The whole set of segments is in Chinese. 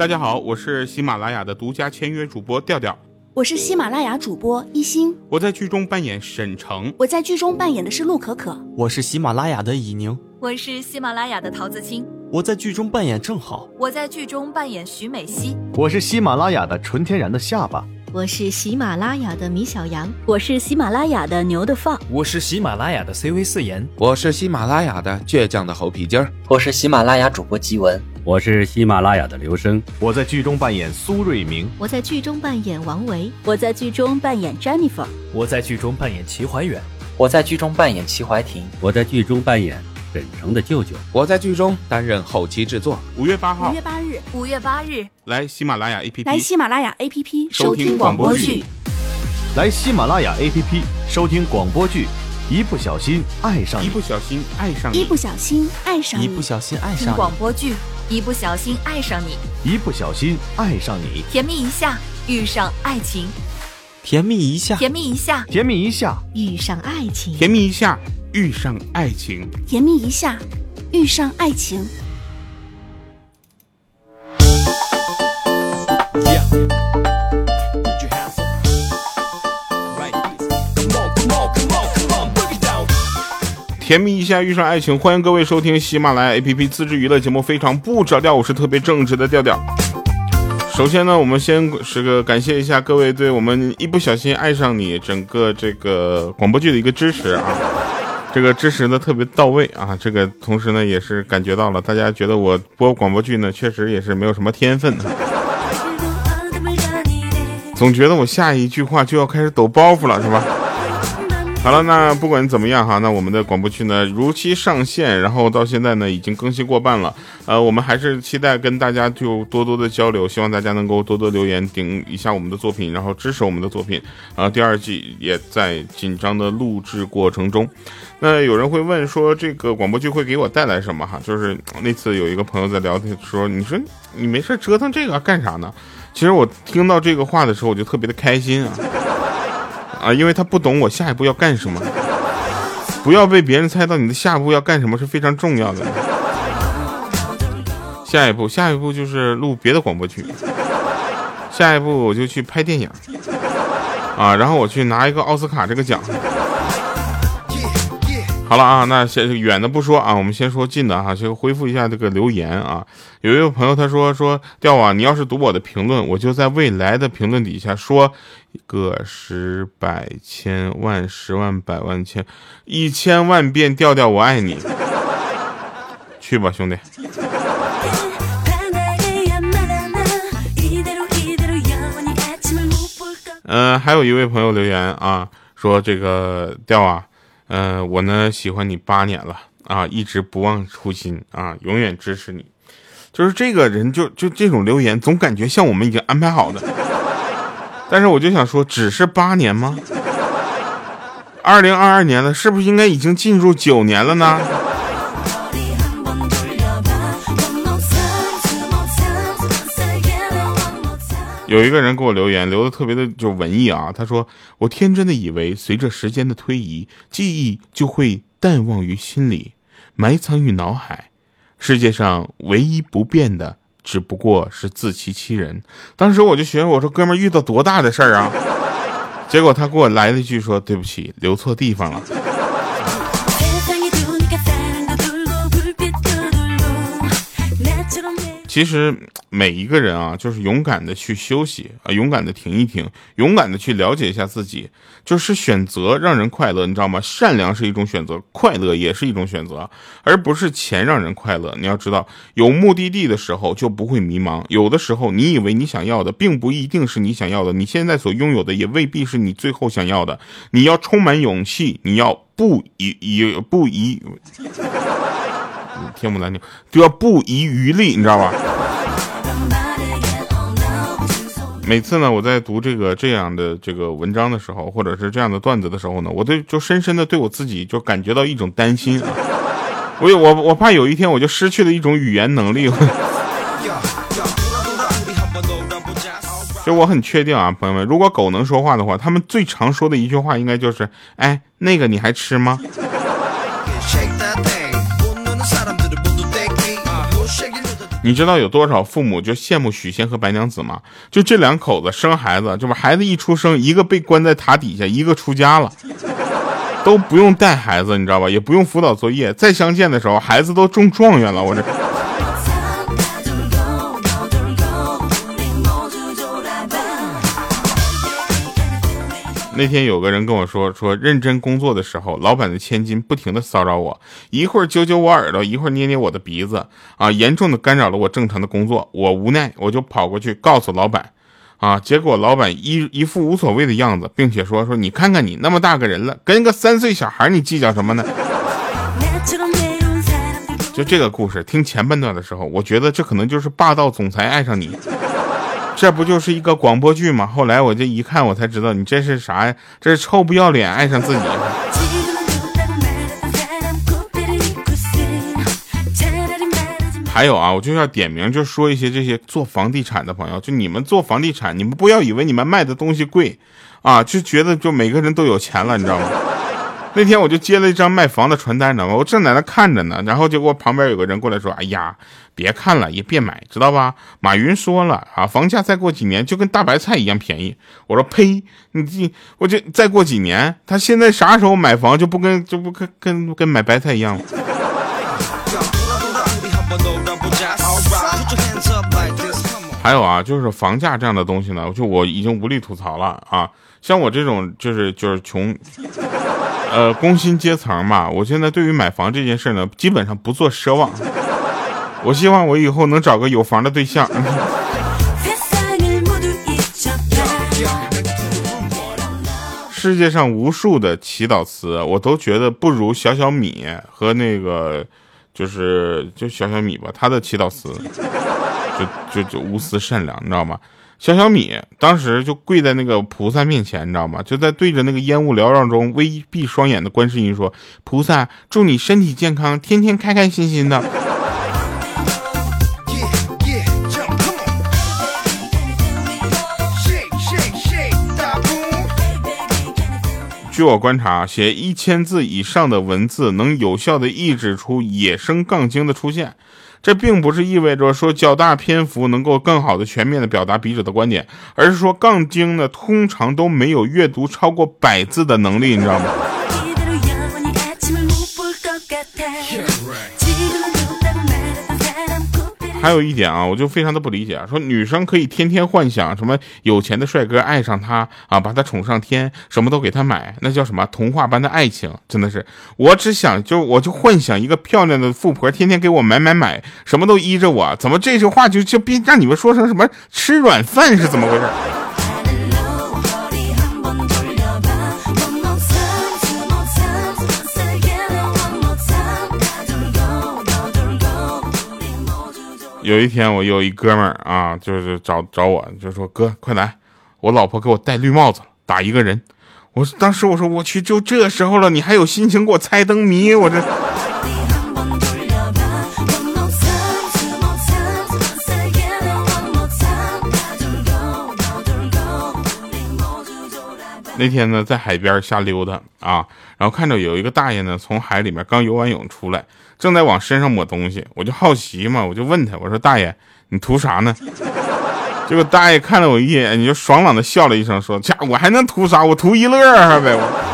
大家好，我是喜马拉雅的独家签约主播调调，我是喜马拉雅主播一心，我在剧中扮演沈城，我在剧中扮演的是陆可可，我是喜马拉雅的以宁，我是喜马拉雅的陶子清，我在剧中扮演正好，我在剧中扮演徐美熙，我是喜马拉雅的纯天然的下巴。我是喜马拉雅的米小羊，我是喜马拉雅的牛的放，我是喜马拉雅的 CV 四言，我是喜马拉雅的倔强的猴皮筋儿，我是喜马拉雅主播吉文，我是喜马拉雅的刘生，我在剧中扮演苏瑞明，我在剧中扮演王维，我在剧中扮演 Jennifer，我在剧中扮演齐怀远，我在剧中扮演齐怀婷，我在剧中扮演。沈城的舅舅，我在剧中担任后期制作。五月八号，五月八日，五月八日，来喜马拉雅 APP，来喜马拉雅 APP 收听广播剧，来喜马拉雅 APP 收听广播剧，一不小心爱上，一不小心爱上，一不小心爱上，一不小心爱上广播剧，一不小心爱上你，一不小心爱上你，甜蜜一下遇上爱情，甜蜜一下，甜蜜一下，甜蜜一下。遇上爱情，甜蜜一下遇上爱情，甜蜜一下。遇上爱情。甜蜜一下遇上爱情，欢迎各位收听喜马拉雅 APP 自制娱乐节目《非常不着调》，我是特别正直的调调。首先呢，我们先是个感谢一下各位对我们一不小心爱上你整个这个广播剧的一个支持啊。这个支持的特别到位啊！这个同时呢，也是感觉到了大家觉得我播广播剧呢，确实也是没有什么天分，总觉得我下一句话就要开始抖包袱了，是吧？好了，那不管怎么样哈，那我们的广播剧呢如期上线，然后到现在呢已经更新过半了。呃，我们还是期待跟大家就多多的交流，希望大家能够多多留言顶一下我们的作品，然后支持我们的作品。啊，第二季也在紧张的录制过程中。那有人会问说，这个广播剧会给我带来什么哈？就是那次有一个朋友在聊天说，你说你没事折腾这个干啥呢？其实我听到这个话的时候，我就特别的开心啊。啊，因为他不懂我下一步要干什么，不要被别人猜到你的下一步要干什么是非常重要的。下一步，下一步就是录别的广播剧，下一步我就去拍电影，啊，然后我去拿一个奥斯卡这个奖。好了啊，那先远的不说啊，我们先说近的哈，先恢复一下这个留言啊。有一位朋友他说说调啊，你要是读我的评论，我就在未来的评论底下说个十百千万十万百万千一千万遍调调我爱你，去吧兄弟。嗯，还有一位朋友留言啊，说这个调啊。嗯，我呢喜欢你八年了啊，一直不忘初心啊，永远支持你。就是这个人，就就这种留言，总感觉像我们已经安排好的。但是我就想说，只是八年吗？二零二二年了，是不是应该已经进入九年了呢？有一个人给我留言，留的特别的就文艺啊。他说：“我天真的以为，随着时间的推移，记忆就会淡忘于心里，埋藏于脑海。世界上唯一不变的，只不过是自欺欺人。”当时我就寻思，我说：“哥们儿遇到多大的事儿啊？”结果他给我来了一句说：“对不起，留错地方了。”其实每一个人啊，就是勇敢的去休息啊，勇敢的停一停，勇敢的去了解一下自己，就是选择让人快乐，你知道吗？善良是一种选择，快乐也是一种选择，而不是钱让人快乐。你要知道，有目的地的时候就不会迷茫。有的时候，你以为你想要的，并不一定是你想要的；你现在所拥有的，也未必是你最后想要的。你要充满勇气，你要不遗遗不遗。天不难听，就要不遗余力，你知道吧？每次呢，我在读这个这样的这个文章的时候，或者是这样的段子的时候呢，我都就深深的对我自己就感觉到一种担心啊！我我我怕有一天我就失去了一种语言能力。就我很确定啊，朋友们，如果狗能说话的话，他们最常说的一句话应该就是：“哎，那个你还吃吗？”你知道有多少父母就羡慕许仙和白娘子吗？就这两口子生孩子，就是孩子一出生，一个被关在塔底下，一个出家了，都不用带孩子，你知道吧？也不用辅导作业，再相见的时候，孩子都中状元了，我这。那天有个人跟我说，说认真工作的时候，老板的千金不停的骚扰我，一会儿揪揪我耳朵，一会儿捏捏我的鼻子，啊，严重的干扰了我正常的工作。我无奈，我就跑过去告诉老板，啊，结果老板一一副无所谓的样子，并且说说你看看你那么大个人了，跟个三岁小孩你计较什么呢？就这个故事，听前半段的时候，我觉得这可能就是霸道总裁爱上你。这不就是一个广播剧吗？后来我这一看，我才知道你这是啥呀？这是臭不要脸爱上自己。还有啊，我就要点名，就说一些这些做房地产的朋友，就你们做房地产，你们不要以为你们卖的东西贵啊，就觉得就每个人都有钱了，你知道吗？那天我就接了一张卖房的传单，知道吗？我正在那看着呢，然后结果旁边有个人过来说：“哎呀，别看了，也别买，知道吧？马云说了啊，房价再过几年就跟大白菜一样便宜。”我说：“呸！你这，我就再过几年，他现在啥时候买房就不跟就不跟跟跟买白菜一样了？”还有啊，就是房价这样的东西呢，就我已经无力吐槽了啊。像我这种就是就是穷。呃，工薪阶层嘛，我现在对于买房这件事呢，基本上不做奢望。我希望我以后能找个有房的对象。世界上无数的祈祷词，我都觉得不如小小米和那个，就是就小小米吧，他的祈祷词，就就就无私善良，你知道吗？小小米当时就跪在那个菩萨面前，你知道吗？就在对着那个烟雾缭绕中微闭双眼的观世音说：“菩萨，祝你身体健康，天天开开心心的。”据我观察，写一千字以上的文字能有效的抑制出野生杠精的出现。这并不是意味着说较大篇幅能够更好的全面的表达笔者的观点，而是说杠精呢通常都没有阅读超过百字的能力，你知道吗？还有一点啊，我就非常的不理解啊，说女生可以天天幻想什么有钱的帅哥爱上她啊，把她宠上天，什么都给她买，那叫什么童话般的爱情？真的是，我只想就我就幻想一个漂亮的富婆天天给我买买买，什么都依着我，怎么这句话就就变让你们说成什么吃软饭是怎么回事？有一天，我有一哥们儿啊，就是找找我，就说哥，快来，我老婆给我戴绿帽子，打一个人。我当时我说我去，就这时候了，你还有心情给我猜灯谜？我这。那天呢，在海边瞎溜达啊，然后看着有一个大爷呢，从海里面刚游完泳出来。正在往身上抹东西，我就好奇嘛，我就问他，我说大爷，你图啥呢？结果大爷看了我一眼，你就爽朗的笑了一声，说：家我还能图啥？我图一乐呗。我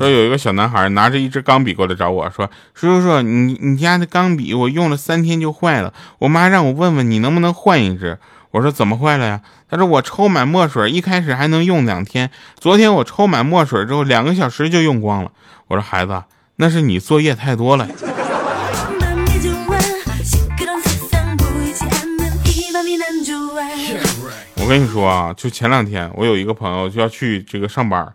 说有一个小男孩拿着一支钢笔过来找我说：“叔叔，你你家的钢笔我用了三天就坏了，我妈让我问问你能不能换一支。”我说：“怎么坏了呀？”他说：“我抽满墨水，一开始还能用两天，昨天我抽满墨水之后，两个小时就用光了。”我说：“孩子，那是你作业太多了。”我跟你说啊，就前两天我有一个朋友就要去这个上班。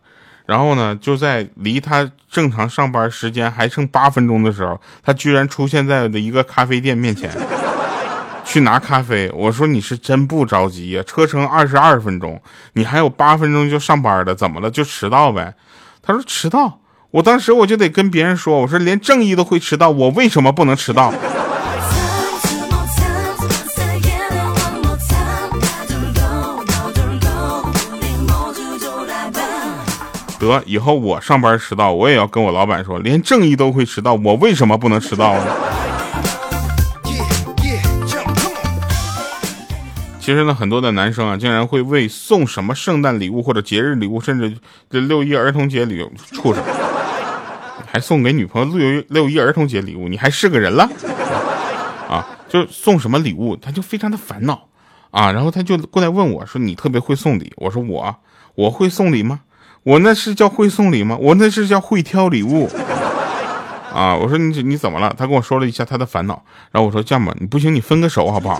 然后呢，就在离他正常上班时间还剩八分钟的时候，他居然出现在了一个咖啡店面前，去拿咖啡。我说你是真不着急呀，车程二十二分钟，你还有八分钟就上班了，怎么了？就迟到呗。他说迟到，我当时我就得跟别人说，我说连正义都会迟到，我为什么不能迟到？得以后我上班迟到，我也要跟我老板说，连正义都会迟到，我为什么不能迟到呢？其实呢，很多的男生啊，竟然会为送什么圣诞礼物或者节日礼物，甚至这六一儿童节礼物，畜生，还送给女朋友六六一儿童节礼物，你还是个人了？啊，就送什么礼物，他就非常的烦恼啊，然后他就过来问我说：“你特别会送礼？”我说：“我我会送礼吗？我那是叫会送礼吗？我那是叫会挑礼物。”啊，我说你你怎么了？他跟我说了一下他的烦恼，然后我说这样吧，你不行，你分个手好不好？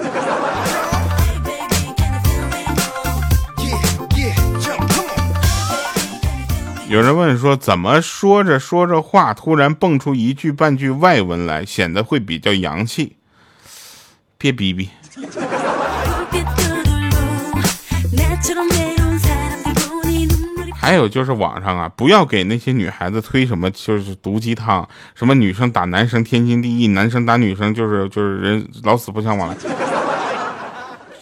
有人问说，怎么说着说着话，突然蹦出一句半句外文来，显得会比较洋气？别逼逼。还有就是网上啊，不要给那些女孩子推什么就是毒鸡汤，什么女生打男生天经地义，男生打女生就是就是人老死不相往来。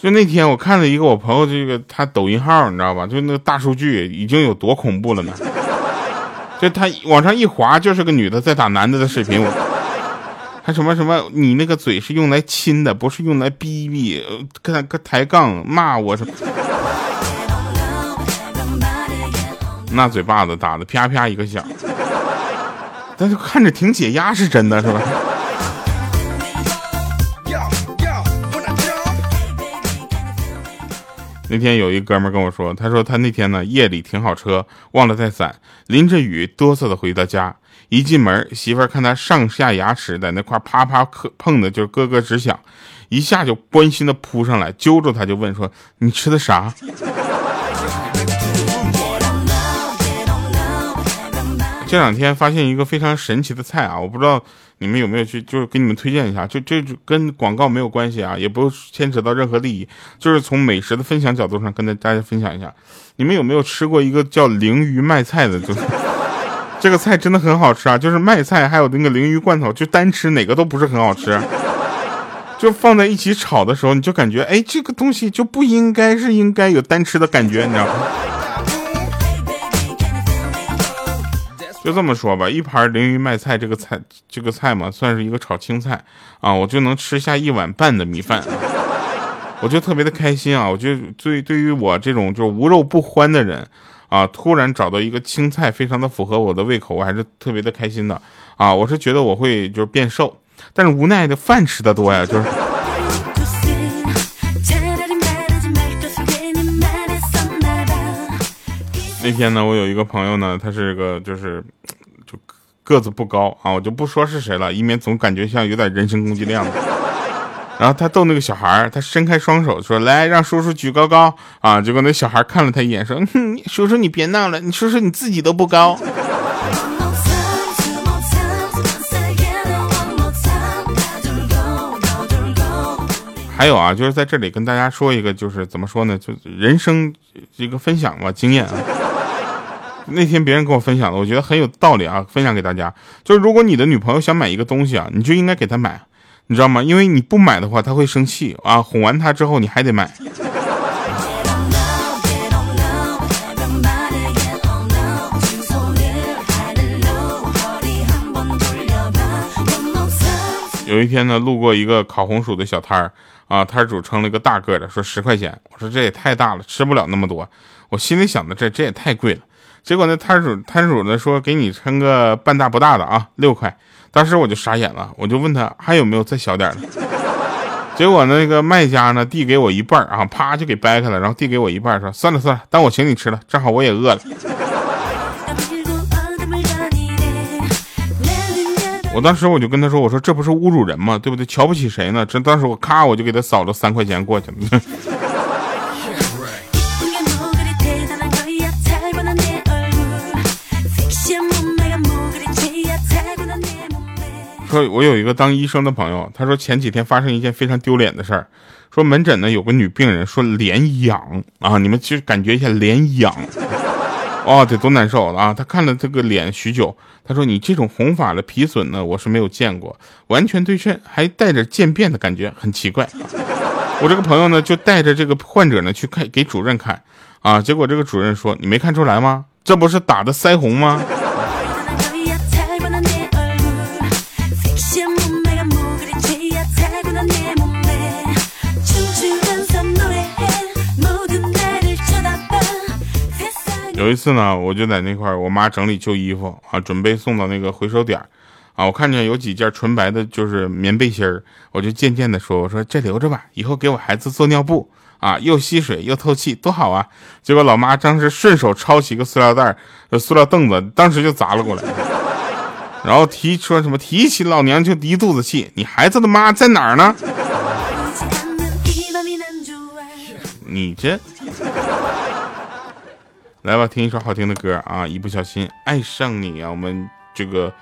就那天我看了一个我朋友这个他抖音号，你知道吧？就那个大数据已经有多恐怖了呢？就他往上一滑，就是个女的在打男的的视频。我还什么什么，你那个嘴是用来亲的，不是用来逼逼，跟他抬杠骂我什么？那嘴巴子打的啪啪一个响，但是看着挺解压，是真的是吧？那天有一哥们跟我说，他说他那天呢夜里停好车，忘了带伞，淋着雨哆嗦的回到家，一进门媳妇儿看他上下牙齿在那块啪啪磕碰的就咯咯直响，一下就关心的扑上来揪住他就问说你吃的啥？这两天发现一个非常神奇的菜啊，我不知道你们有没有去，就是给你们推荐一下，就这跟广告没有关系啊，也不牵扯到任何利益，就是从美食的分享角度上跟大家分享一下。你们有没有吃过一个叫鲮鱼卖菜的？就是这个菜真的很好吃啊，就是卖菜还有那个鲮鱼罐头，就单吃哪个都不是很好吃，就放在一起炒的时候，你就感觉哎，这个东西就不应该是应该有单吃的感觉，你知道吗？就这么说吧，一盘鲮鱼麦菜这个菜，这个菜嘛，算是一个炒青菜啊，我就能吃下一碗半的米饭，我就特别的开心啊！我就对对于我这种就无肉不欢的人啊，突然找到一个青菜，非常的符合我的胃口，我还是特别的开心的啊！我是觉得我会就是变瘦，但是无奈的饭吃的多呀，就是。那天呢，我有一个朋友呢，他是个就是就个子不高啊，我就不说是谁了，以免总感觉像有点人身攻击量。然后他逗那个小孩他伸开双手说：“来，让叔叔举高高啊！”结果那小孩看了他一眼说：“，叔叔你别闹了，你叔叔你自己都不高。”还有啊，就是在这里跟大家说一个，就是怎么说呢，就人生一个分享吧，经验啊。那天别人跟我分享的，我觉得很有道理啊，分享给大家。就是如果你的女朋友想买一个东西啊，你就应该给她买，你知道吗？因为你不买的话，她会生气啊。哄完她之后，你还得买。有一天呢，路过一个烤红薯的小摊儿啊，摊主称了一个大个的，说十块钱。我说这也太大了，吃不了那么多。我心里想的，这这也太贵了。结果那摊主摊主呢说给你称个半大不大的啊，六块。当时我就傻眼了，我就问他还有没有再小点的。结果那个卖家呢递给我一半啊，啪就给掰开了，然后递给我一半，说算了算了，当我请你吃了，正好我也饿了。我当时我就跟他说，我说这不是侮辱人吗？对不对？瞧不起谁呢？这当时我咔我就给他扫了三块钱过去了。说，我有一个当医生的朋友，他说前几天发生一件非常丢脸的事儿，说门诊呢有个女病人说脸痒啊，你们其实感觉一下脸痒，哦，得多难受啊！他看了这个脸许久，他说你这种红发的皮损呢，我是没有见过，完全对称，还带着渐变的感觉，很奇怪。我这个朋友呢就带着这个患者呢去看给主任看啊，结果这个主任说你没看出来吗？这不是打的腮红吗？有一次呢，我就在那块儿，我妈整理旧衣服啊，准备送到那个回收点儿啊。我看见有几件纯白的，就是棉背心儿，我就渐渐的说：“我说这留着吧，以后给我孩子做尿布啊，又吸水又透气，多好啊！”结果老妈当时顺手抄起一个塑料袋儿、塑料凳子，当时就砸了过来，然后提说什么提起老娘就一肚子气，你孩子的妈在哪儿呢？你这。来吧，听一首好听的歌啊！一不小心爱上你啊，我们这个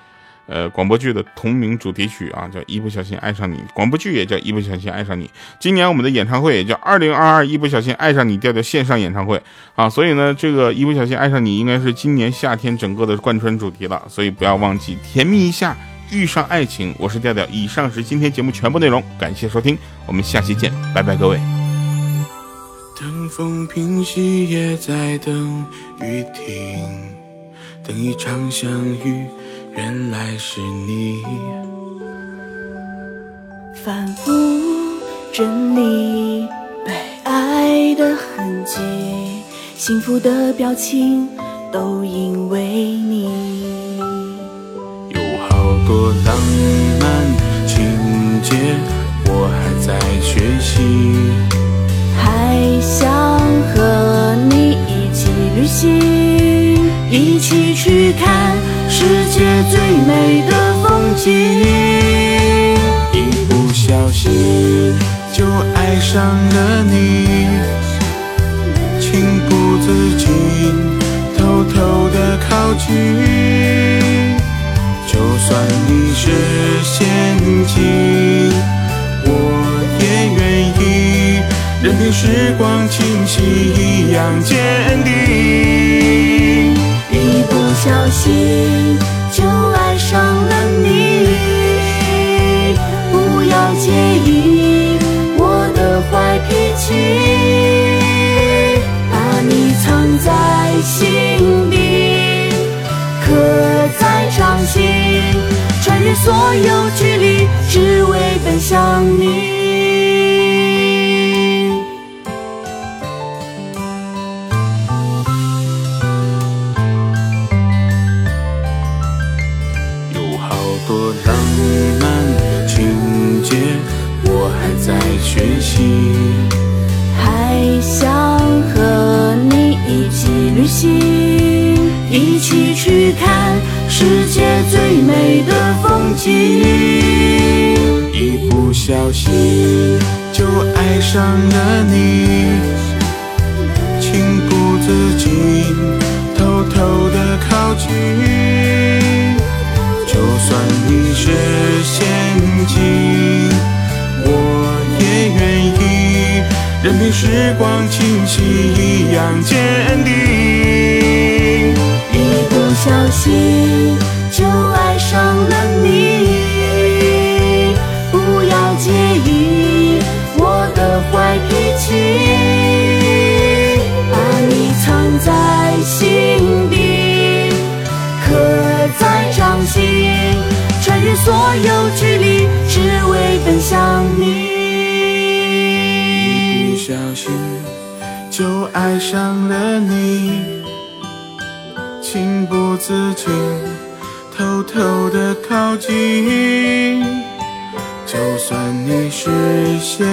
呃广播剧的同名主题曲啊，叫一不小心爱上你。广播剧也叫一不小心爱上你。今年我们的演唱会也叫二零二二一不小心爱上你调调线上演唱会啊，所以呢，这个一不小心爱上你应该是今年夏天整个的贯穿主题了，所以不要忘记甜蜜一下，遇上爱情。我是调调，以上是今天节目全部内容，感谢收听，我们下期见，拜拜，各位。等风平息，也在等雨停，等一场相遇，原来是你。反复整理被爱的痕迹，幸福的表情都因为你。有好多浪漫情节，我还在学习。想和你一起旅行，一起去看世界最美的风景。一不小心就爱上了你，情不自禁偷偷的靠近。就算你是陷阱，任凭时光侵袭，一样坚定。一不小心就爱上了你，不要介意我的坏脾气，把你藏在心底，刻在掌心，穿越所有距离，只为奔向你。学习还想和你一起旅行，一起去看世界最美的风景。一不小心就爱上了你，情不自禁偷偷的靠近。就算你是陷阱。任凭时光侵袭，一样坚定。一不小心就爱上了你，爱上了你，情不自禁偷偷的靠近。就算你是陷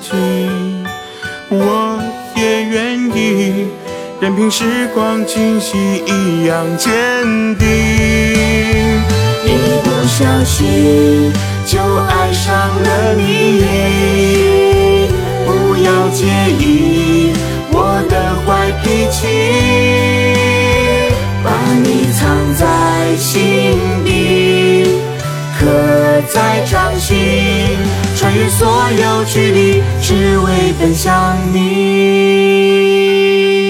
阱，我也愿意。任凭时光侵袭，一样坚定。一不小心就爱上了你。心底刻在掌心穿越所有距离只为奔向你。